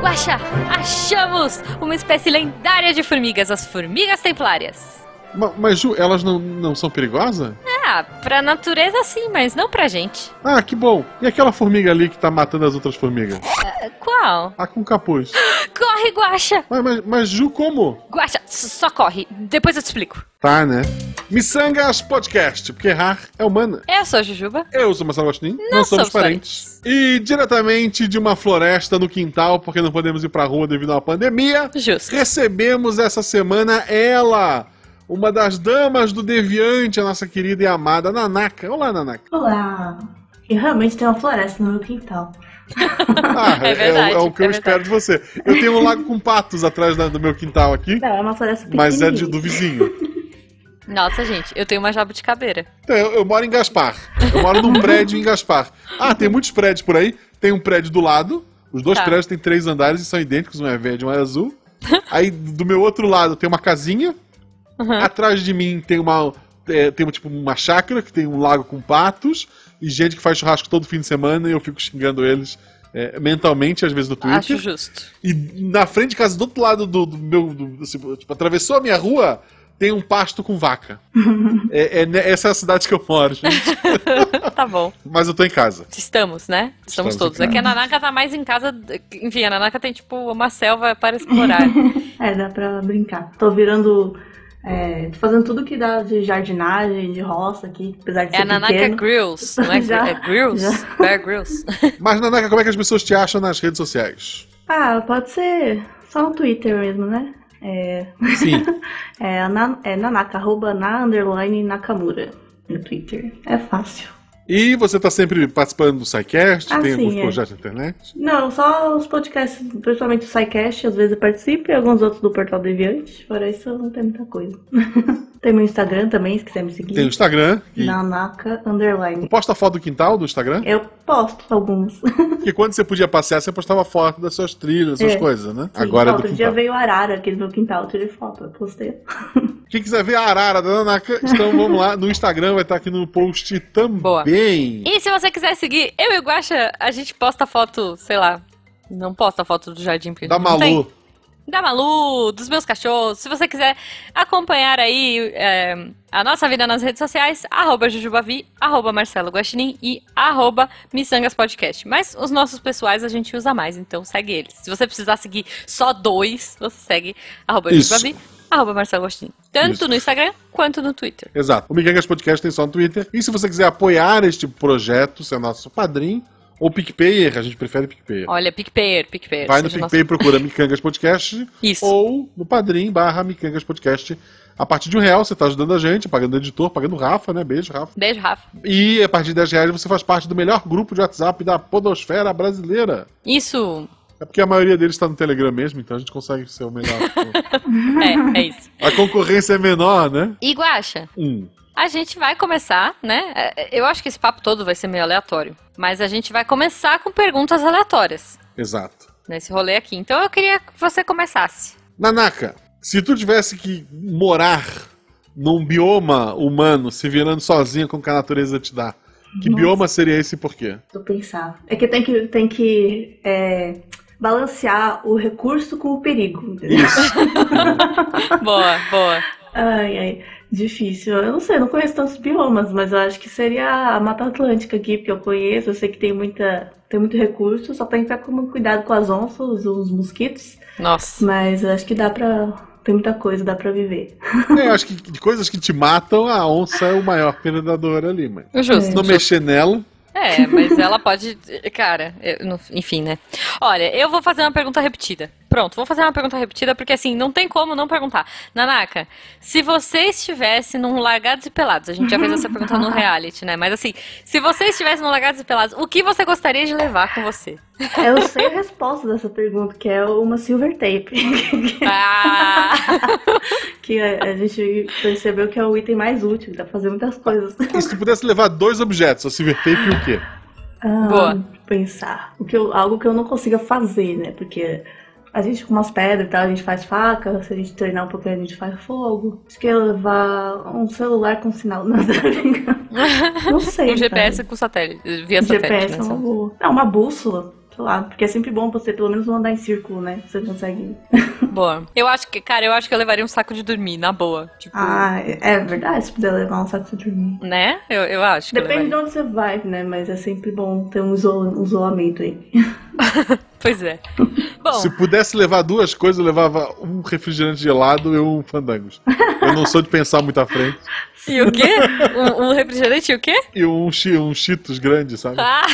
Guaxa, achamos uma espécie lendária de formigas, as formigas templárias. Ma- Mas, Ju, elas não, não são perigosas? Ah, pra natureza sim, mas não pra gente. Ah, que bom. E aquela formiga ali que tá matando as outras formigas? Ah, Qual? Ah, com capuz. Corre, Guaxa! Mas, mas, mas, Ju, como? Guaxa, s- só corre. Depois eu te explico. Tá, né? Missangas Podcast, porque errar é humana. Eu sou a Jujuba. Eu sou Marcelo Agostinho, não, Nós somos somos parentes. E diretamente de uma floresta no quintal, porque não podemos ir pra rua devido à pandemia, Justo. recebemos essa semana ela, uma das damas do Deviante, a nossa querida e amada Nanaka. Olá, Nanaka. Olá! Eu realmente tenho uma floresta no meu quintal. Ah, É verdade, é, o- é o que é eu espero de você. Eu tenho um lago com patos atrás da- do meu quintal aqui, Não, é uma floresta mas é de- do vizinho. Nossa, gente, eu tenho uma jabuticabeira. Então, eu, eu moro em Gaspar. Eu moro num prédio em Gaspar. Ah, tem muitos prédios por aí. Tem um prédio do lado. Os dois Tá. prédios têm três andares e são idênticos, um é verde e um é azul. Aí do meu outro lado tem uma casinha. Uhum. Atrás de mim tem uma. é, tem tipo uma chácara que tem um lago com patos. E gente que faz churrasco todo fim de semana e eu fico xingando eles é, mentalmente, às vezes no Twitter. Acho justo. E na frente de casa, do outro lado do, do meu. do- assim, tipo, atravessou a minha rua, tem um pasto com vaca. É- é ne- essa é a cidade que eu moro, gente. Tá bom. Mas eu tô em casa. Estamos, né? Estamos, Estamos todos. É que a Nanaka tá mais em casa. Enfim, a Nanaka tem, tipo, uma selva para explorar. É, dá pra brincar. Tô virando. É, tô fazendo tudo que dá de jardinagem, de roça aqui, apesar de É ser a Nanaka pequeno. Grills, não é? Já, é Grills? já. Bear Grills. Mas, Nanaka, como é que as pessoas te acham nas redes sociais? Ah, pode ser só no Twitter mesmo, né? É, Sim. é, na, é nanaka, arroba na underline Nakamura no Twitter. É fácil. E você tá sempre participando do SciCast, Ah, tem sim, alguns é. projetos na internet. Não, só os podcasts, principalmente o SciCast, às vezes eu participo, e alguns outros do Portal Deviante. Fora isso, não tem muita coisa. tem meu Instagram também, se quiser me seguir. Tem o Instagram. E... Nanaka Tu underline. posta foto do quintal do Instagram? Eu posto alguns. Porque quando você podia passear, você postava foto das suas trilhas, das suas É. coisas, né? Sim, Agora é do outro dia quintal. veio arara aqui no meu quintal, eu tirei foto, eu postei. Quem quiser ver a arara da Nanaka, então vamos lá. No Instagram vai estar aqui no post também. Boa. E se você quiser seguir, eu e o Guaxa, a gente posta foto, sei lá. Não posta foto do jardim porque Da tem. Malu. Da Malu, dos meus cachorros. Se você quiser acompanhar aí é, a nossa vida nas redes sociais, arroba Jujubavi, arroba Marcelo Guaxinim e arroba Missangas Podcast. Mas os nossos pessoais a gente usa mais, então segue eles. Se você precisar seguir só dois, você segue arroba Isso. Jujubavi, arroba Marcelo Guaxinim. Tanto Isso. no Instagram quanto no Twitter. Exato. O Migangas Podcast tem só no Twitter. E se você quiser apoiar este projeto, ser nosso padrinho, ou PicPayer, a gente prefere PicPayer. Olha, PicPayer, PicPayer. Vai no PicPay e procura Micangas Podcast. Isso. Ou no Padrim barra Micangas Podcast. A partir de um real você está ajudando a gente, pagando o editor, pagando o Rafa, né? Beijo, Rafa. Beijo, Rafa. E a partir de 10 reais você faz parte do melhor grupo de WhatsApp da podosfera brasileira. Isso. É porque a maioria deles está no Telegram mesmo, então a gente consegue ser o melhor. É, é isso. a concorrência é menor, né? E Guaxa, Hum. a gente vai começar, né? É, Eu acho que esse papo todo vai ser meio aleatório. Mas a gente vai começar com perguntas aleatórias Exato. nesse rolê aqui. Então eu queria que você começasse. Nanaka, se tu tivesse que morar num bioma humano, se virando sozinha com o que a natureza te dá, que Nossa. bioma seria esse e por quê? Tô pensar. É que tem que, tem que é, balancear o recurso com o perigo. entendeu? boa, boa. Ai, ai, difícil. Eu não sei, eu não conheço tantos biomas, mas eu acho que seria a Mata Atlântica aqui, porque eu conheço, eu sei que tem muita, tem muito recurso, só tem que estar com cuidado com as onças, os mosquitos, Nossa. mas eu acho que dá pra. Tem muita coisa, dá pra viver. É, eu acho que de coisas que te matam, a onça é o maior predador ali, mãe. Justo. Não mexer nela. É, mas ela pode. Cara, eu enfim, né? Olha, eu vou fazer uma pergunta repetida. Pronto, vou fazer uma pergunta repetida porque assim, não tem como não perguntar. Nanaka, se você estivesse num Largados e Pelados, a gente já fez essa pergunta no reality, né? Mas assim, se você estivesse num Largados e Pelados, o que você gostaria de levar com você? Eu sei a resposta dessa pergunta, que é uma silver tape. Ah! que a, a gente percebeu que é o item mais útil, dá pra fazer muitas coisas. E se tu pudesse levar dois objetos, a silver tape e o quê? Ah, Boa. Pensar. O que eu- algo que eu não consiga fazer, né? Porque a gente com umas pedras e tal, a gente faz faca, se a gente treinar um pouquinho, a gente faz fogo. Acho que eu ia levar um celular com sinal. Não, brincando. Não sei. Um GPS cara. com satélite, via Um satélite. GPS né? é uma boa. Não, uma bússola. Sei lá, porque é sempre bom você pelo menos não andar em círculo, né? Você consegue. Boa. Eu acho que, cara, eu acho que eu levaria um saco de dormir, na boa. Tipo, Ah, é verdade, se puder levar um saco de dormir. né? Eu, eu acho que eu Depende de onde você vai, né? Mas é sempre bom ter um, isola- um isolamento aí. Pois é. Bom, Se pudesse levar duas coisas, eu levava um refrigerante gelado e um fandangos. Eu não sou de pensar muito à frente. e o quê? Um, um refrigerante e o quê? E um, um Cheetos grande, sabe? Ah,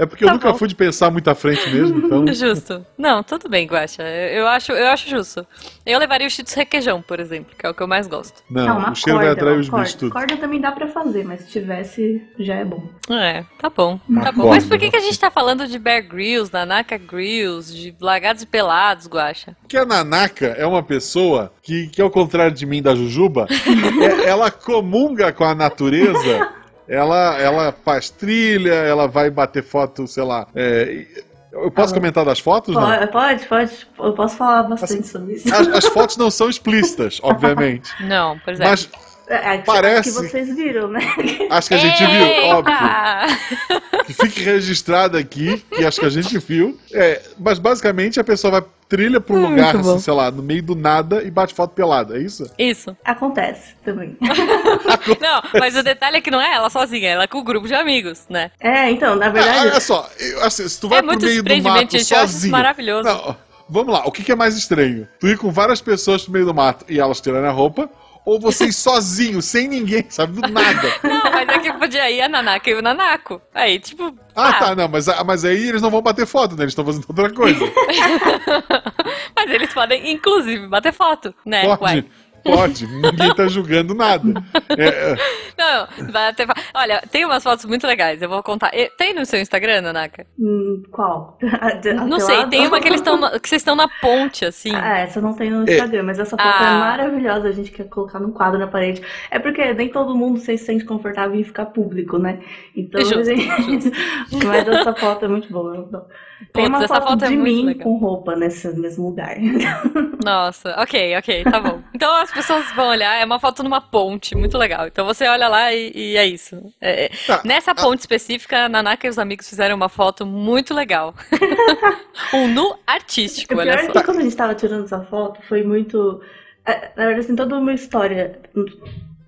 É porque eu Tá nunca bom. fui de pensar muito à frente mesmo, então. justo. Não, tudo bem, Guaxa. Eu eu acho, eu acho justo. Eu levaria o Cheetos requeijão, por exemplo, que é o que eu mais gosto. Não, uma o cheiro vai corda, atrair uma os corda. bichos tudo. Corda também dá pra fazer, mas se tivesse, já é bom. É, tá bom. Uma Tá bom. corda, Mas por que, né? que a gente tá falando de Bear Grylls, Nanaka Grills, de Lagados e Pelados, Guaxa? Porque a Nanaka é uma pessoa que, que ao contrário de mim da Jujuba, é- ela comunga com a natureza. Ela, ela faz trilha, ela vai bater foto, sei lá. é, eu posso Ah, comentar das fotos? Não? Pode, pode, pode. Eu posso falar bastante sobre isso. As, as fotos não são explícitas, obviamente. Não, pois é. Mas É, que- Parece- que vocês viram, né? acho que a gente viu, Eita! óbvio. Que fique registrado aqui, que acho que a gente viu. É, mas basicamente a pessoa vai trilha pra um Hum, lugar, assim, sei lá, no meio do nada e bate foto pelada, é isso? Isso. Acontece também. Não, mas o detalhe é que não é ela sozinha, ela é com o grupo de amigos, né? É, então, na verdade. olha só, eu- assim, se tu vai É pro muito meio do surpreendimento, mato gente, eu acho isso sozinho. maravilhoso. Não, vamos lá, o que, que é mais estranho? Tu ir com várias pessoas pro meio do mato e elas tirarem a roupa, ou você ir sozinho, sem ninguém, sabe? Do nada. Não, mas é que podia ir a Nanaka e o Nanako. Aí, tipo. Ah, tá, não, mas, mas aí eles não vão bater foto, né? Eles estão fazendo outra coisa. Mas eles podem, inclusive, bater foto, né? Pode, Uai. Pode, ninguém tá julgando nada. É, é, Não, bater fo- Olha, tem umas fotos muito legais, eu vou contar. Tem no seu Instagram, Nanaka? Hum, qual? Não sei, tem uma que eles que vocês estão na ponte, assim. Ah, essa não tem no Instagram, mas essa foto Ah. é maravilhosa, a gente quer colocar num quadro na parede. É porque nem todo mundo se sente confortável em ficar público, né? Então, Justo, gente... justo. mas essa foto é muito boa. eu adoro. Tem Putz, uma essa foto, foto é de muito mim legal. com roupa nesse mesmo lugar. Nossa, ok, ok, tá bom. Então as pessoas vão olhar, é uma foto numa ponte, muito legal. Então você olha lá e, e é isso. É, é- Tá. Nessa ponte específica, a Nanaka e os amigos fizeram uma foto muito legal. um nu artístico, O pior olha é só. que quando a gente tava tirando essa foto, foi muito. é, Na verdade, assim, toda uma história.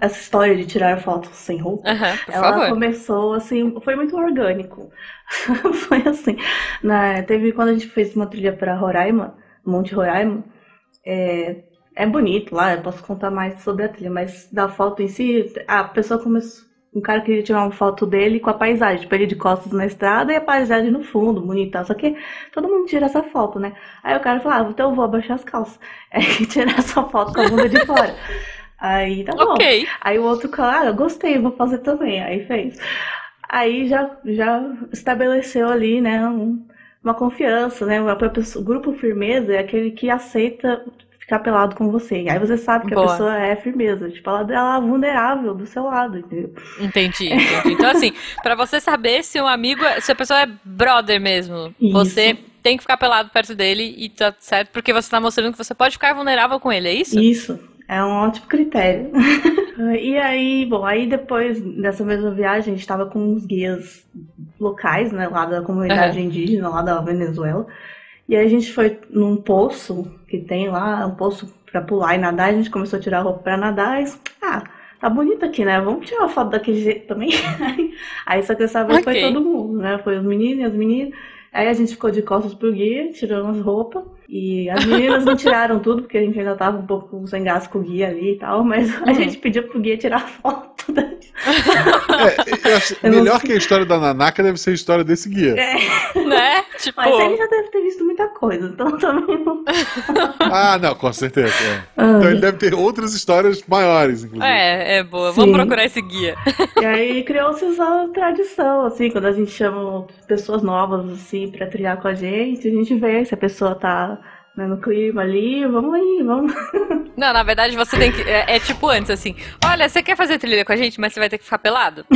Essa história de tirar fotos sem roupa. Ela favor. começou assim, foi muito orgânico. foi assim. Na, teve quando a gente fez uma trilha para Roraima, Monte Roraima. É, é bonito lá, eu posso contar mais sobre a trilha, mas da foto em si, a pessoa começou. Um cara queria tirar uma foto dele com a paisagem, tipo, ele de costas na estrada e a paisagem no fundo, bonita. Só que todo mundo tira essa foto, né? Aí o cara falou, ah, então eu vou abaixar as calças. É tirar essa foto com a bunda de fora. Aí tá bom. Ok. Aí o outro cara, ah, gostei, vou fazer também. Aí fez. Aí já, já estabeleceu ali, né, um- uma confiança, né? O grupo firmeza é aquele que aceita ficar pelado com você. Aí você sabe que Boa. a pessoa é firmeza. Tipo, ela, ela é vulnerável do seu lado, entendeu? Entendi, entendi. Então, assim, pra você saber se um amigo, é- se a pessoa é brother mesmo, Isso. você tem que ficar pelado perto dele e tá certo, porque você tá mostrando que você pode ficar vulnerável com ele, é isso? Isso. É um ótimo critério. e aí, bom, aí depois dessa mesma viagem, a gente tava com uns guias locais, né, lá da comunidade indígena, lá da Venezuela. E aí a gente foi num poço que tem lá, um poço pra pular e nadar. A gente começou a tirar a roupa pra nadar. E, ah, tá bonito aqui, né? Vamos tirar uma foto daquele jeito também. aí só que dessa vez foi Ok. todo mundo, né? Foi os meninos e as meninas. Aí a gente ficou de costas pro guia, tirando as roupas. E as meninas não tiraram tudo, porque a gente ainda tava um pouco sem gás com o guia ali e tal. Mas a Uhum. gente pediu pro guia tirar foto. Da... é, acho- não melhor que a história da Nanaka deve ser a história desse guia. É, Né? Tipo, mas ele já deve ter visto muita coisa, então também não. Ah, não, com certeza. é. Ah. Então ele deve ter outras histórias maiores, inclusive. é, é boa. Vamos Sim. procurar esse guia. E aí criou-se essa tradição, assim, quando a gente chama pessoas novas, assim, pra trilhar com a gente, a gente vê se a pessoa tá né, no clima ali, vamos aí, vamos. Não, na verdade você tem que. É, é tipo antes, assim. Olha, você quer fazer trilha com a gente, mas você vai ter que ficar pelado.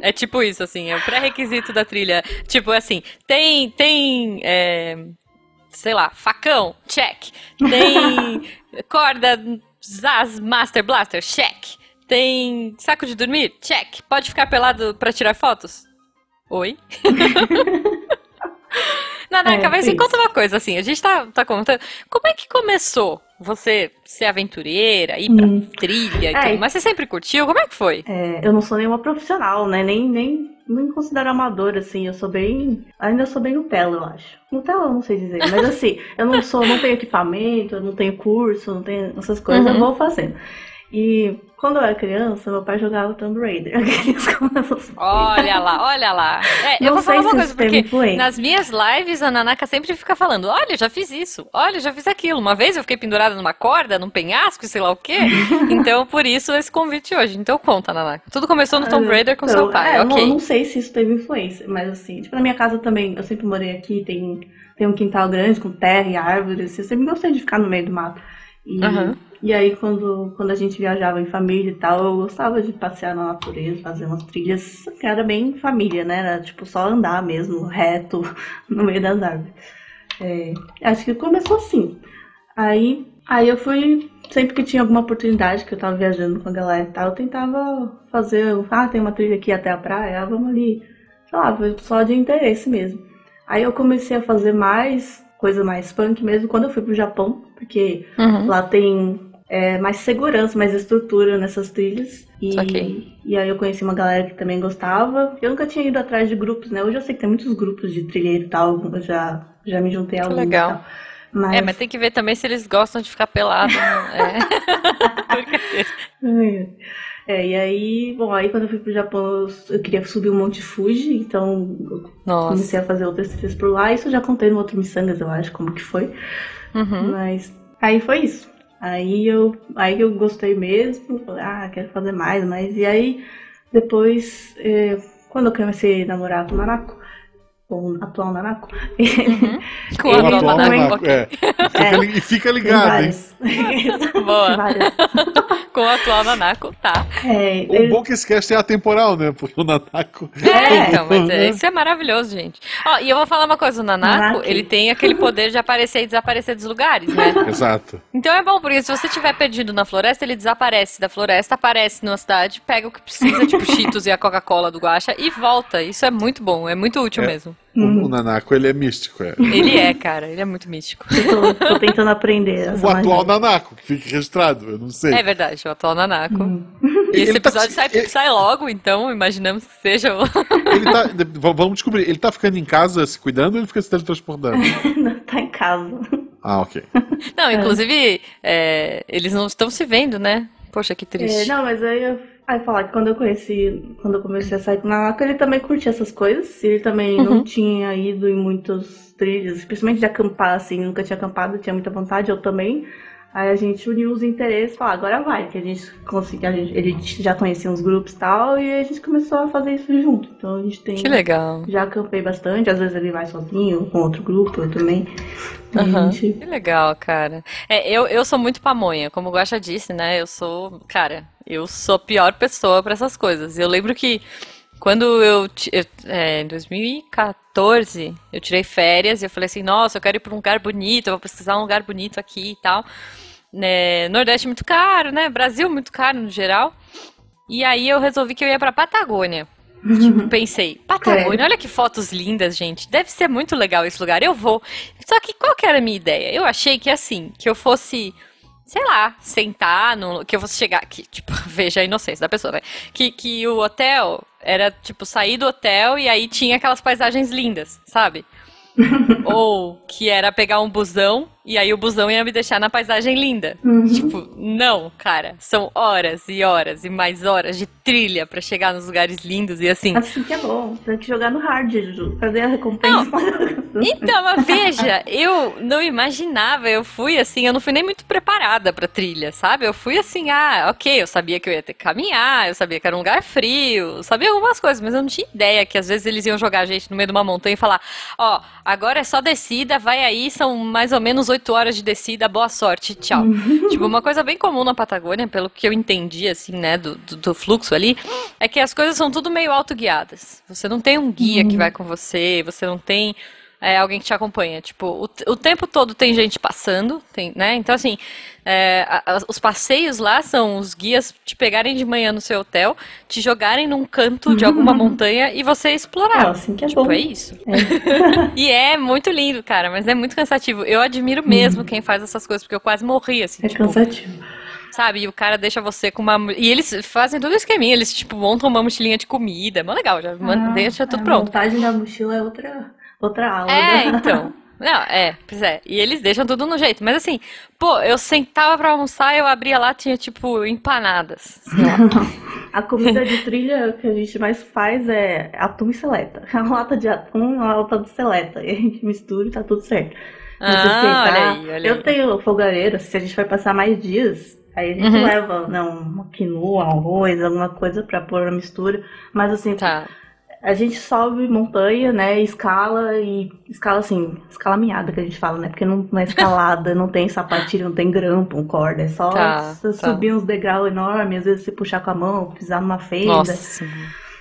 É tipo isso, assim. É o pré-requisito da trilha. Tipo assim, tem. Tem. é, sei lá, facão, check. Tem corda Zaz Master Blaster, check. Tem saco de dormir? Check. Pode ficar pelado pra tirar fotos? Oi? Nanaka, É, mas me conta uma coisa, assim, a gente tá, tá contando. Como é que começou você ser aventureira, ir pra Hum. trilha e É. tudo? Mas você sempre curtiu? Como é que foi? É, eu não sou nenhuma profissional, né? Nem, nem, nem considero amadora, assim. Eu sou bem. Ainda sou bem Nutella, eu acho. Nutella eu não sei dizer. Mas assim, eu não sou, não tenho equipamento, eu não tenho curso, não tenho essas coisas, Uhum. eu vou fazendo. E quando eu era criança, meu pai jogava Tomb Raider. Olha lá, olha lá. É, eu Não vou falar uma coisa, porque influência. nas minhas lives a Nanaka sempre fica falando: olha, já fiz isso, olha, já fiz aquilo. Uma vez eu fiquei pendurada numa corda, num penhasco, sei lá o quê. Então, por isso esse convite hoje. Então conta, Nanaka. Tudo começou no Tomb Raider com Então, seu pai, é, eu não- ok. eu não sei se isso teve influência, mas assim, tipo, na minha casa também, eu sempre morei aqui, tem, tem um quintal grande com terra e árvores, eu sempre gostei de ficar no meio do mato. E, Aham. E aí, quando, quando a gente viajava em família e tal, eu gostava de passear na natureza, fazer umas trilhas, que era bem família, né? Era tipo só andar mesmo, reto, no meio das árvores. É, acho que começou assim. Aí, aí eu fui, sempre que tinha alguma oportunidade, que eu tava viajando com a galera e tal, eu tentava fazer, ah, tem uma trilha aqui até a praia, ah, vamos ali. Sei lá, foi só de interesse mesmo. Aí eu comecei a fazer mais, coisa mais punk mesmo, quando eu fui pro Japão, porque Uhum. lá tem é, mais segurança, mais estrutura nessas trilhas. E, Saquei. e aí eu conheci uma galera que também gostava. Eu nunca tinha ido atrás de grupos, né? Hoje eu sei que tem muitos grupos de trilheiro e tal, eu já, já me juntei a alguns legal. Mas, É, mas tem que ver também se eles gostam de ficar pelado. né? É. Brincadeira. É, e aí, bom, aí quando eu fui pro Japão, eu, queria subir o Monte Fuji, então eu Nossa. comecei a fazer outras trilhas por lá. Isso eu já contei no outro Missangas, eu acho, como que foi. Uhum. Mas aí foi isso. Aí eu, aí eu gostei mesmo, falei, ah, quero fazer mais, mas e aí depois, eh, quando eu comecei a namorar com o Nanako, com o atual Nanako, Uhum. Com Ele a atual Nanako, é. Fica li- E fica ligado, hein? Boa. Com o atual Nanako, tá. É, O ele- bom é que esse cast é atemporal, né? Porque o Nanako. É, então, mas é, isso é maravilhoso, gente. Ó, e eu vou falar uma coisa, o Nanako, Nanako. ele tem aquele poder de aparecer e desaparecer dos lugares, né? Exato. Então é bom, porque se você estiver perdido na floresta, ele desaparece da floresta, aparece numa cidade, pega o que precisa, tipo Cheetos e a Coca-Cola do Guaxa, e volta. Isso é muito bom, é muito útil É. mesmo. O, Uhum. o Nanako, ele é místico, é. Ele é, cara, ele é muito místico. eu tô, tô tentando aprender. O atual magia. Nanako, que fique registrado, eu não sei. É verdade, o atual Nanako. Hum. E esse Ele tá- episódio sai, ele- sai logo, então imaginamos que seja o. Ele tá. Vamos descobrir, ele tá ficando em casa se cuidando ou ele fica se teletransportando? tá em casa. Ah, ok. Não, inclusive, é, eles não estão se vendo, né? Poxa, que É, triste. não, mas aí eu aí falar que quando eu conheci, quando eu comecei a sair com o Nanako, ele também curtia essas coisas. Ele também Uhum. não tinha ido em muitos trilhos, principalmente de acampar, assim, nunca tinha acampado, tinha muita vontade, eu também. Aí a gente uniu os interesses e falou, agora vai, que a gente conseguiu, ele já conhecia uns grupos e tal, e a gente começou a fazer isso junto. Então a gente tem. Que legal. Já acampei bastante, às vezes ele vai sozinho, com outro grupo, eu também. Aham. gente- Que legal, cara. É, eu, eu sou muito pamonha, como o Guaxa disse, né? Eu sou, cara, eu sou a pior pessoa pra essas coisas. Eu lembro que quando eu, eu é, em 2014, eu tirei férias e eu falei assim, nossa, eu quero ir pra um lugar bonito, eu vou pesquisar um lugar bonito aqui e tal. Né, Nordeste muito caro, né? Brasil muito caro no geral. E aí eu resolvi que eu ia pra Patagônia. Tipo, pensei, Patagônia, olha que fotos lindas, gente. Deve ser muito legal esse lugar. Eu vou. Só que qual que era a minha ideia? Eu achei que assim, que eu fosse, sei lá, sentar no, que eu fosse chegar, que tipo, veja a inocência da pessoa, né? Que que o hotel era tipo sair do hotel e aí tinha aquelas paisagens lindas, sabe? Ou que era pegar um busão e aí o busão ia me deixar na paisagem linda. Uhum. Tipo, não, cara, são horas e horas e mais horas de trilha pra chegar nos lugares lindos e assim. Assim que é bom, tem que jogar no hard, Ju. Cadê a recompensa? Então, mas veja, eu não imaginava, eu fui assim, eu não fui nem muito preparada pra trilha, sabe? Eu fui assim, ah, ok, eu sabia que eu ia ter que caminhar, eu sabia que era um lugar frio, sabia algumas coisas, mas eu não tinha ideia que às vezes eles iam jogar a gente no meio de uma montanha e falar, ó, agora é só descida, vai aí, são mais ou menos oito horas de descida, boa sorte, tchau. tipo, uma coisa bem comum na Patagônia, pelo que eu entendi, assim, né, do, do, do fluxo ali, é que as coisas são tudo meio autoguiadas. Você não tem um guia que vai com você, você não tem é alguém que te acompanha. Tipo, o, o tempo todo tem gente passando, tem, né? Então, assim, é, a, a, os passeios lá são os guias te pegarem de manhã no seu hotel, te jogarem num canto de alguma montanha e você explorar. É, assim que é tipo, bom. é isso. É. E é muito lindo, cara, mas é muito cansativo. Eu admiro mesmo quem faz essas coisas, porque eu quase morri, assim, É tipo, cansativo. sabe? E o cara deixa você com uma. E eles fazem todo o esqueminha, eles, tipo, montam uma mochilinha de comida. É mó legal, já Ah, deixa tudo a pronto. montagem da mochila é outra, outra aula. É, né? então. Não, é, pois é. E eles deixam tudo no jeito. Mas assim, pô, eu sentava pra almoçar, eu abria lá, tinha tipo empanadas. A comida de trilha que a gente mais faz é atum e seleta. Uma lata de atum e uma lata de seleta. E a gente mistura e tá tudo certo. Mas Ah, esquentar- olha aí, olha Eu aí. tenho fogareiro, se a gente vai passar mais dias, aí a gente Uhum. leva né, uma quinoa, um arroz, alguma coisa pra pôr na mistura. Mas assim, Tá. A gente sobe montanha, né? Escala e. Escala assim, escala minhada que a gente fala, né? Porque não, não é escalada, não tem sapatilha, não tem grampo, um corda. É só Tá, tá. subir uns degraus enormes, às vezes você puxar com a mão, pisar numa fenda. Nossa.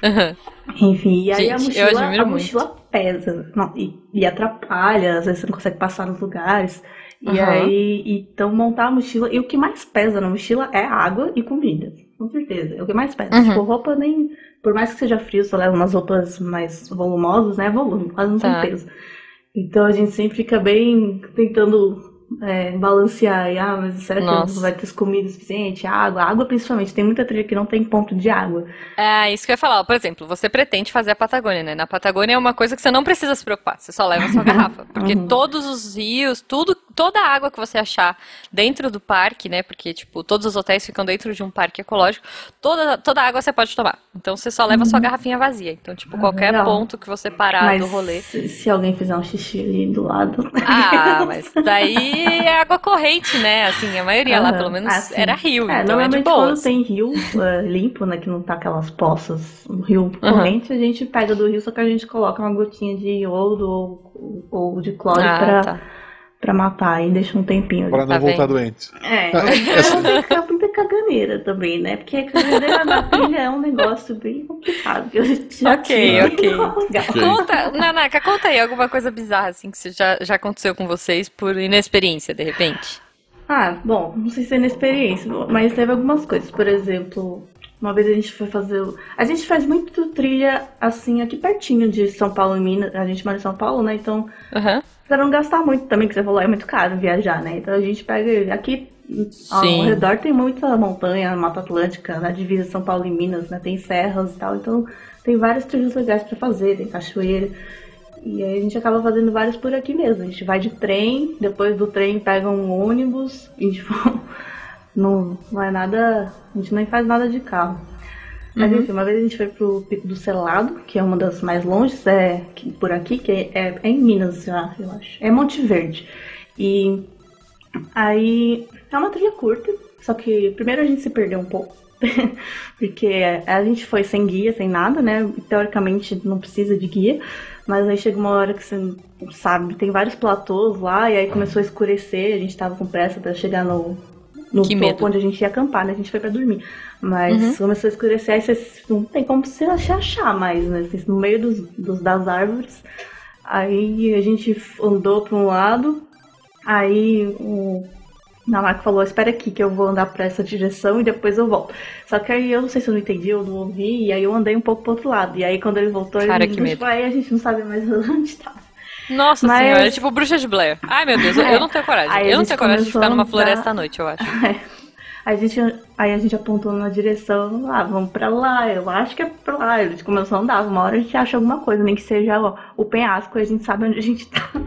Enfim, e aí a Gente, eu mochila, a mochila pesa. Não, e, e atrapalha, às vezes você não consegue passar nos lugares. E Aham. aí, então montar a mochila. E o que mais pesa na mochila é água e comida. Com certeza. É o que mais pesa. Uhum. Tipo, roupa nem. Por mais que seja frio, você leva umas roupas mais volumosas, né? Volume, quase não Tá. tem peso. Então a gente sempre fica bem tentando é, balancear. E, ah, mas será que Nossa. vai ter comida suficiente? Água. Água, principalmente. Tem muita trilha que não tem ponto de água. É isso que eu ia falar. Por exemplo, você pretende fazer a Patagônia, né? Na Patagônia é uma coisa que você não precisa se preocupar. Você só leva a sua garrafa. Porque Uhum. todos os rios, tudo, toda a água que você achar dentro do parque, né? Porque, tipo, todos os hotéis ficam dentro de um parque ecológico, toda, toda a água você pode tomar. Então você só leva a sua garrafinha vazia. Então, tipo, Ah, qualquer legal. ponto que você parar Mas do rolê. se, se alguém fizer um xixi ali do lado. Ah, mas daí é água corrente, né? Assim, a maioria lá, Aham. pelo menos, Ah, sim. era rio. É, então é de normalmente boa. quando tem rio é, limpo, né, que não tá aquelas poças, um rio corrente, a gente pega do rio, só que a gente coloca uma gotinha de iodo ou, ou de cloro Ah, pra, tá. Pra matar e deixa um tempinho ali. Pra não Tá voltar vendo? doente. É, mas não tem que ficar muita caganeira também, né? Porque a caganeira na trilha é um negócio bem complicado. que Eu já Ok. Ok. Conta, Nanaka, conta aí alguma coisa bizarra, assim, que já, já aconteceu com vocês por inexperiência, de repente. Ah, bom, não sei se é inexperiência, mas teve algumas coisas. Por exemplo, uma vez a gente foi fazer. o- A gente faz muito trilha assim aqui pertinho de São Paulo e Minas. A gente mora em São Paulo, né? Então, Aham. pra não gastar muito também, que você falou, é muito caro viajar, né? Então a gente pega. Aqui ao redor tem muita montanha, Mata Atlântica, na divisa São Paulo e Minas, né? Tem serras e tal. Então tem várias trilhas legais pra fazer, tem cachoeira. E aí a gente acaba fazendo vários por aqui mesmo. A gente vai de trem, depois do trem pega um ônibus e tipo, não, não é nada. A gente nem faz nada de carro. Mas enfim, uma vez a gente foi pro Pico do Selado, que é uma das mais longes, é que- por aqui, que é, é- é em Minas já, eu acho. É Monte Verde. E aí é uma trilha curta, só que primeiro a gente se perdeu um pouco. Porque a gente foi sem guia, sem nada, né? Teoricamente não precisa de guia, mas aí chega uma hora que você não sabe, tem vários platôs lá, e aí começou a escurecer, a gente tava com pressa pra chegar no, no Que topo medo. onde a gente ia acampar, né? A gente foi pra dormir. Mas Uhum. começou a escurecer, aí você não tem como você achar, mais, né? No meio dos, dos- das árvores. Aí a gente andou pra um lado, aí o Namarco falou, espera aqui que eu vou andar pra essa direção e depois eu volto. Só que aí eu não sei se eu não entendi, eu não ouvi, e aí eu andei um pouco pro outro lado. E aí quando ele voltou, Cara, ele que medo. aí a gente não sabe mais onde tá. Nossa Mas- senhora, é tipo bruxa de Blair. Ai, meu Deus, eu, eu não tenho coragem. Aí eu não tenho coragem de ficar numa andar- floresta à noite, eu acho. Aí a gente, aí a gente apontou na direção, ah, vamos pra lá, eu acho que é pra lá. A gente começou a andar, uma hora a gente acha alguma coisa, nem que seja ó, o penhasco, e a gente sabe onde a gente tá.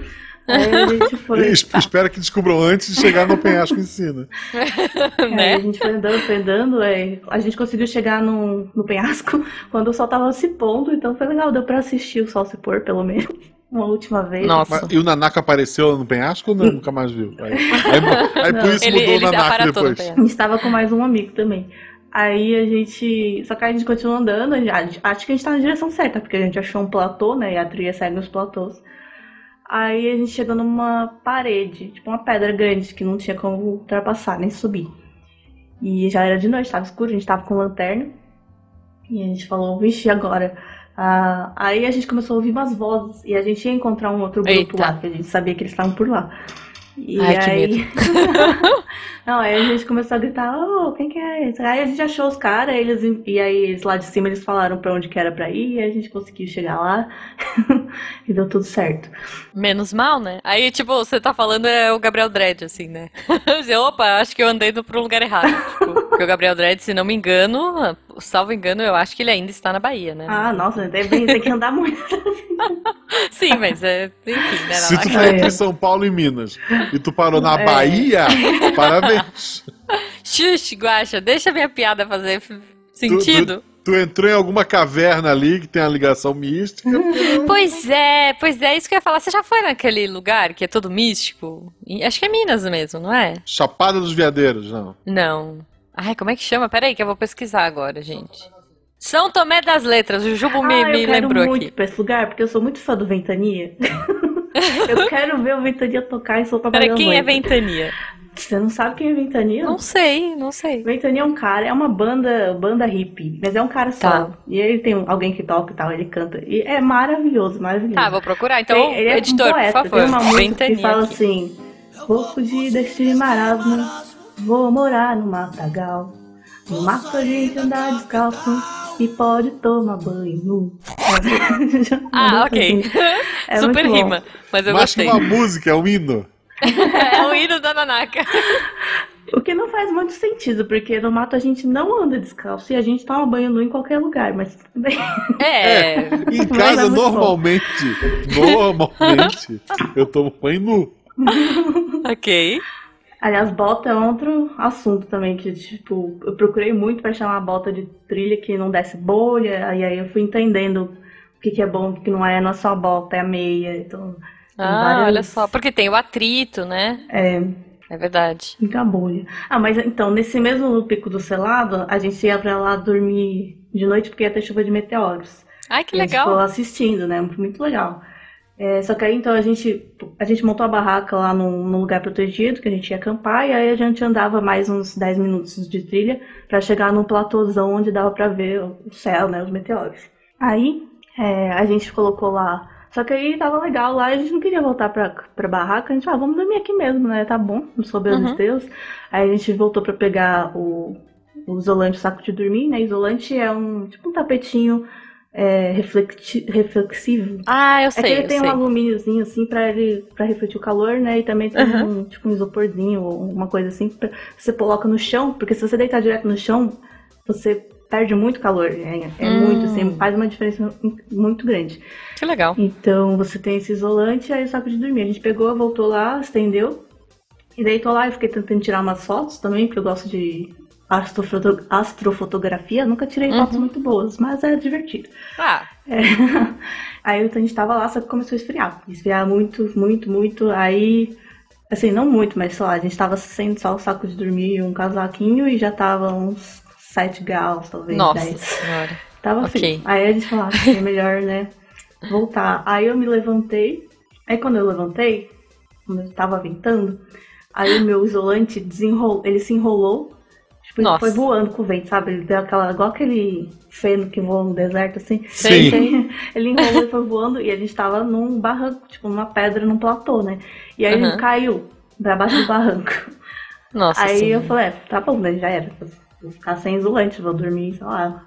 Aí a gente foi. Es- tá. Espero que descubram antes de chegar no penhasco em si, né? Aí né? a gente foi andando, foi andando, aí a gente conseguiu chegar no, no penhasco quando o sol tava se pondo, então foi legal, deu pra assistir o sol se pôr, pelo menos, uma última vez. Nossa. Mas- e o Nanaka apareceu no penhasco ou não? nunca mais viu? Aí, aí- aí por isso Ele, mudou ele o Nanaka aparatou no depois. pé. A gente tava com mais um amigo também. Aí a gente. Só que a gente continuou andando. a gente- Acho que a gente tá na direção certa, porque a gente achou um platô, né? E a trilha segue os platôs. Aí a gente chegou numa parede, tipo uma pedra grande que não tinha como ultrapassar, nem subir. E já era de noite, tava escuro, a gente tava com lanterna. E a gente falou, vixe, e agora? Ah, aí a gente começou a ouvir umas vozes e a gente ia encontrar um outro grupo Eita. lá, que a gente sabia que eles estavam por lá. E Ai, que aí. Não, aí a gente começou a gritar, ô, quem que é esse? Aí a gente achou os caras, eles, e aí eles lá de cima eles falaram pra onde que era pra ir, e a gente conseguiu chegar lá e deu tudo certo. Menos mal, né? Aí, tipo, você tá falando é o Gabriel Dredd, assim, né? Opa, acho que eu andei no- pro lugar errado. Tipo, porque o Gabriel Dredd, se não me engano, salvo engano, eu acho que ele ainda está na Bahia, né? Ah, nossa, tem, tem que andar muito. Sim, mas é, enfim, né? Se tu for É. entre São Paulo e Minas e tu parou na É. Bahia, parabéns. Xuxa, Guaxa, deixa minha piada fazer sentido. Tu entrou em alguma caverna ali que tem uma ligação mística. Pois é, pois é, isso que eu ia falar. Você já foi naquele lugar que é todo místico? Acho que é Minas mesmo, não é? Chapada dos Veadeiros, não. Não. Ai, como é que chama? Peraí, que eu vou pesquisar agora, gente. São Tomé das Letras, o Jubo me, ah, me eu quero lembrou muito aqui. pra esse lugar, porque eu sou muito fã do Ventania. eu quero ver o Ventania tocar e soltar Pera, bagulho quem é. Ventania? Você não sabe quem é Ventania? Não sei, não sei. Ventania é um cara, é uma banda, banda hippie, mas é um cara só. Tá. E ele tem alguém que toca e tal, ele canta. E é maravilhoso, maravilhoso. Tá, vou procurar. Então, Tem- ele é editor, um poeta, por favor, tem uma música Ventania que fala aqui. assim: Vou fugir deste marasmo, vou morar no matagal. No mato a gente anda descalço e pode tomar banho nu. Ah, ok. É Super rima, mas eu que gostei. uma música, é um hino. É o hino da Nanaka. O que não faz muito sentido, porque no mato a gente não anda descalço e a gente toma banho nu em qualquer lugar, mas tudo bem. É. Em Mas casa, é muito bom. normalmente, normalmente, eu tomo banho nu. ok. Aliás, bota é outro assunto também, que, tipo, eu procurei muito pra achar uma bota de trilha que não desse bolha, e aí eu fui entendendo o que, que é bom, o que, que não é, não é só a bota, é a meia, então, Ah, várias- olha só. Porque tem o atrito, né? é, É verdade. muita bolha. Ah, mas então, nesse mesmo pico do selado, a gente ia pra lá dormir de noite porque ia ter chuva de meteoros. Ai, que E a gente ficou legal. assistindo, né? Muito legal. É, só que aí então a gente, a gente montou a barraca lá num, num lugar protegido, que a gente ia acampar, e aí a gente andava mais uns 10 minutos de trilha pra chegar num platôzão onde dava pra ver o céu, né? Os meteoros. Aí é, a gente colocou lá. Só que aí tava legal lá, a gente não queria voltar pra, pra barraca, a gente, ah, vamos dormir aqui mesmo, né? Tá bom, não soube Uhum. Deus. Aí a gente voltou pra pegar o, o isolante, o saco de dormir, né? Isolante é um tipo um tapetinho é, reflecti- reflexivo. Ah, eu É que sei, ele tem sei. um alumíniozinho assim pra ele para refletir o calor, né? E também tem Uhum. um tipo um isoporzinho ou uma coisa assim pra você coloca no chão, porque se você deitar direto no chão, você perde muito calor. É, é Hum. muito, assim, faz uma diferença muito grande. Que legal. Então você tem esse isolante e aí o saco de dormir. A gente pegou, voltou lá, estendeu. E deitou lá, eu fiquei tentando tirar umas fotos também, porque eu gosto de astrofoto- astrofotografia. Nunca tirei fotos Uhum. muito boas, mas é divertido. Ah, É. Aí então, a gente tava lá, só que começou a esfriar. Esfriar muito, muito, muito. Aí, assim, não muito, mas sei lá, a gente tava sem só o saco de dormir e um casaquinho e já tava uns 7 graus, talvez. nossa 10. senhora. Tava Ok. frio. Aí a gente falou, ah, é melhor, né, voltar. Aí eu me levantei. Aí quando eu levantei, quando eu tava ventando, aí o meu isolante desenrolou, ele se enrolou. Tipo, ele Nossa. foi voando com o vento, sabe? Ele deu aquela, igual aquele feno que voa no deserto, assim. Sim. sei. Ele enrolou e foi voando e a gente tava num barranco, tipo, numa pedra, num platô, né? E aí Uhum. ele caiu pra baixo do barranco. Nossa aí eu senhora. falei, é, tá bom, né? Já era. Vou ficar sem isolante, vou dormir, sei lá,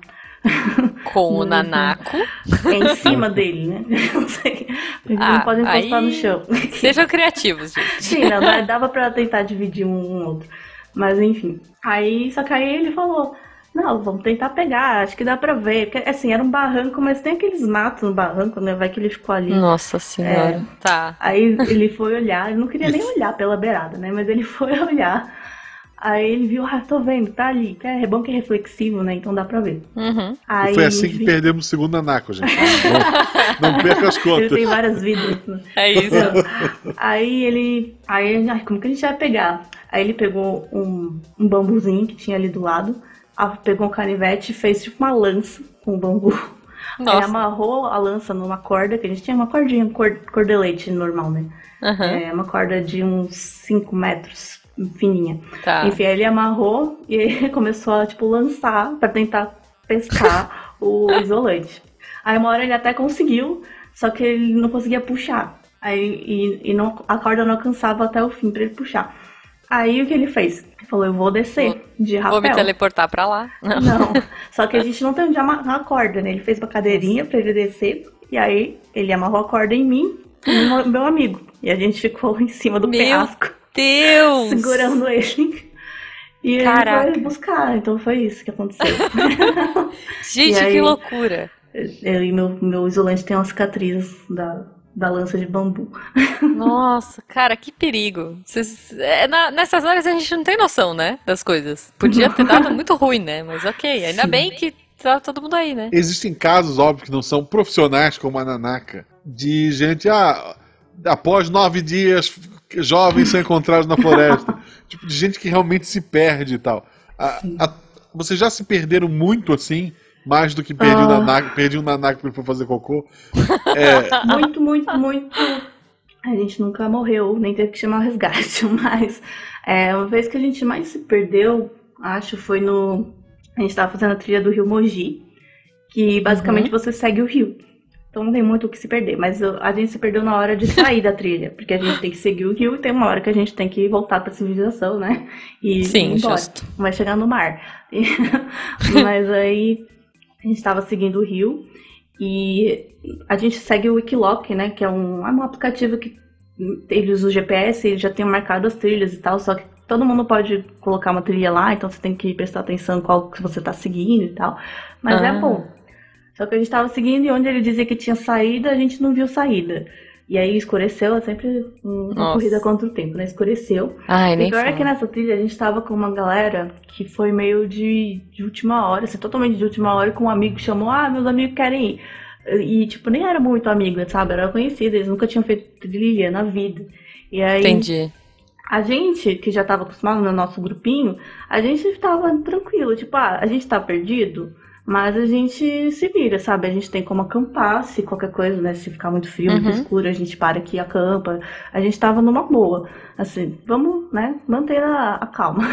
Com o. Nanako. é em cima dele, né? Não sei. Eles Ah, não podem encostar aí- no chão. Sejam criativos, gente. Sim, não, dava pra tentar dividir um, um outro. Mas enfim. Aí, só que aí ele falou. Não, vamos tentar pegar, acho que dá pra ver. Porque, assim, era um barranco, mas tem aqueles matos no barranco, né? Vai que ele ficou ali. Nossa senhora. Tá. Aí ele foi olhar, ele não queria nem olhar pela beirada, né? Mas ele foi olhar. Aí ele viu, ah, tô vendo, tá ali. É bom que é reflexivo, né? Então dá pra ver. Uhum. Aí, foi assim que perdemos o segundo Anaco, gente. Não, não perca as Ele contas. tem várias vidas, né? É isso. Aí ele. Aí, ai, como que a gente vai pegar? Aí ele pegou um, um bambuzinho que tinha ali do lado, pegou um canivete e fez tipo uma lança com o bambu. Aí Nossa. amarrou a lança numa corda, que a gente tinha uma cordinha, cor, cordelete normal, né? Aham. É uma corda de uns 5 metros, fininha. Tá. Enfim, aí ele amarrou e ele começou a, tipo, lançar pra tentar pescar o isolante. Aí uma hora ele até conseguiu, só que ele não conseguia puxar. Aí e, e não, a corda não alcançava até o fim para ele puxar. Aí o que ele fez? Ele falou, eu vou descer Vou- de rapel. Vou me teleportar pra lá. Não. Não. Só que a gente não tem onde amarrar a corda, né? Ele fez uma cadeirinha pra ele descer. E aí ele amarrou a corda em mim e no meu amigo. E a gente ficou em cima do Meu penhasco, Deus! segurando ele. E ele Caraca. foi buscar. Então foi isso que aconteceu. Gente, aí? que loucura. eu e meu, meu isolante tem umas cicatrizes da, da lança de bambu. Nossa, cara, que perigo. Vocês- é, na- nessas horas a gente não tem noção, né? Das coisas. Podia ter dado muito ruim, né? Mas ok, ainda Sim. bem que tá todo mundo aí, né? Existem casos, óbvio, que não são profissionais como a Nanaka, de gente, ah, após nove dias, jovens são encontrados na floresta. tipo, de gente que realmente se perde e tal. A- a- vocês já se perderam muito assim? Mais do que perdi Ah. o Nanaka, perdi o fazer cocô. É, Muito, muito, muito. A gente nunca morreu, nem teve que chamar o resgate, mas é, uma vez que a gente mais se perdeu, acho, foi no. A gente tava fazendo a trilha do Rio Mogi, que basicamente você segue o rio. Então não tem muito o que se perder, mas a gente se perdeu na hora de sair da trilha, porque a gente tem que seguir o rio e tem uma hora que a gente tem que voltar pra civilização, né? E Sim, justo. Vai chegar no mar. Mas aí a gente tava seguindo o rio e a gente segue o Wikiloc, né? Que é um, é um aplicativo que ele usa o GPS, ele já tem marcado as trilhas e tal, só que todo mundo pode colocar uma trilha lá, então você tem que prestar atenção qual que você tá seguindo e tal. Mas é Ah. bom. Só que a gente tava seguindo e onde ele dizia que tinha saída, a gente não viu saída. E aí escureceu, é sempre uma Nossa. corrida contra o tempo, né? Escureceu. Ai, E pior é que nessa trilha a gente tava com uma galera que foi meio de, de última hora, assim, totalmente de última hora, com um amigo que chamou, ah, meus amigos querem ir. E, tipo, nem era muito amigo, sabe? Era conhecido, eles nunca tinham feito trilha na vida. E aí, Entendi. a gente, que já tava acostumado no nosso grupinho, a gente tava tranquilo, tipo, ah, a gente tá perdido, mas a gente se vira, sabe? A gente tem como acampar, se qualquer coisa, né? Se ficar muito frio, muito Uhum. escuro, a gente para aqui e acampa. A gente tava numa boa. Assim, vamos, né, manter a, a calma.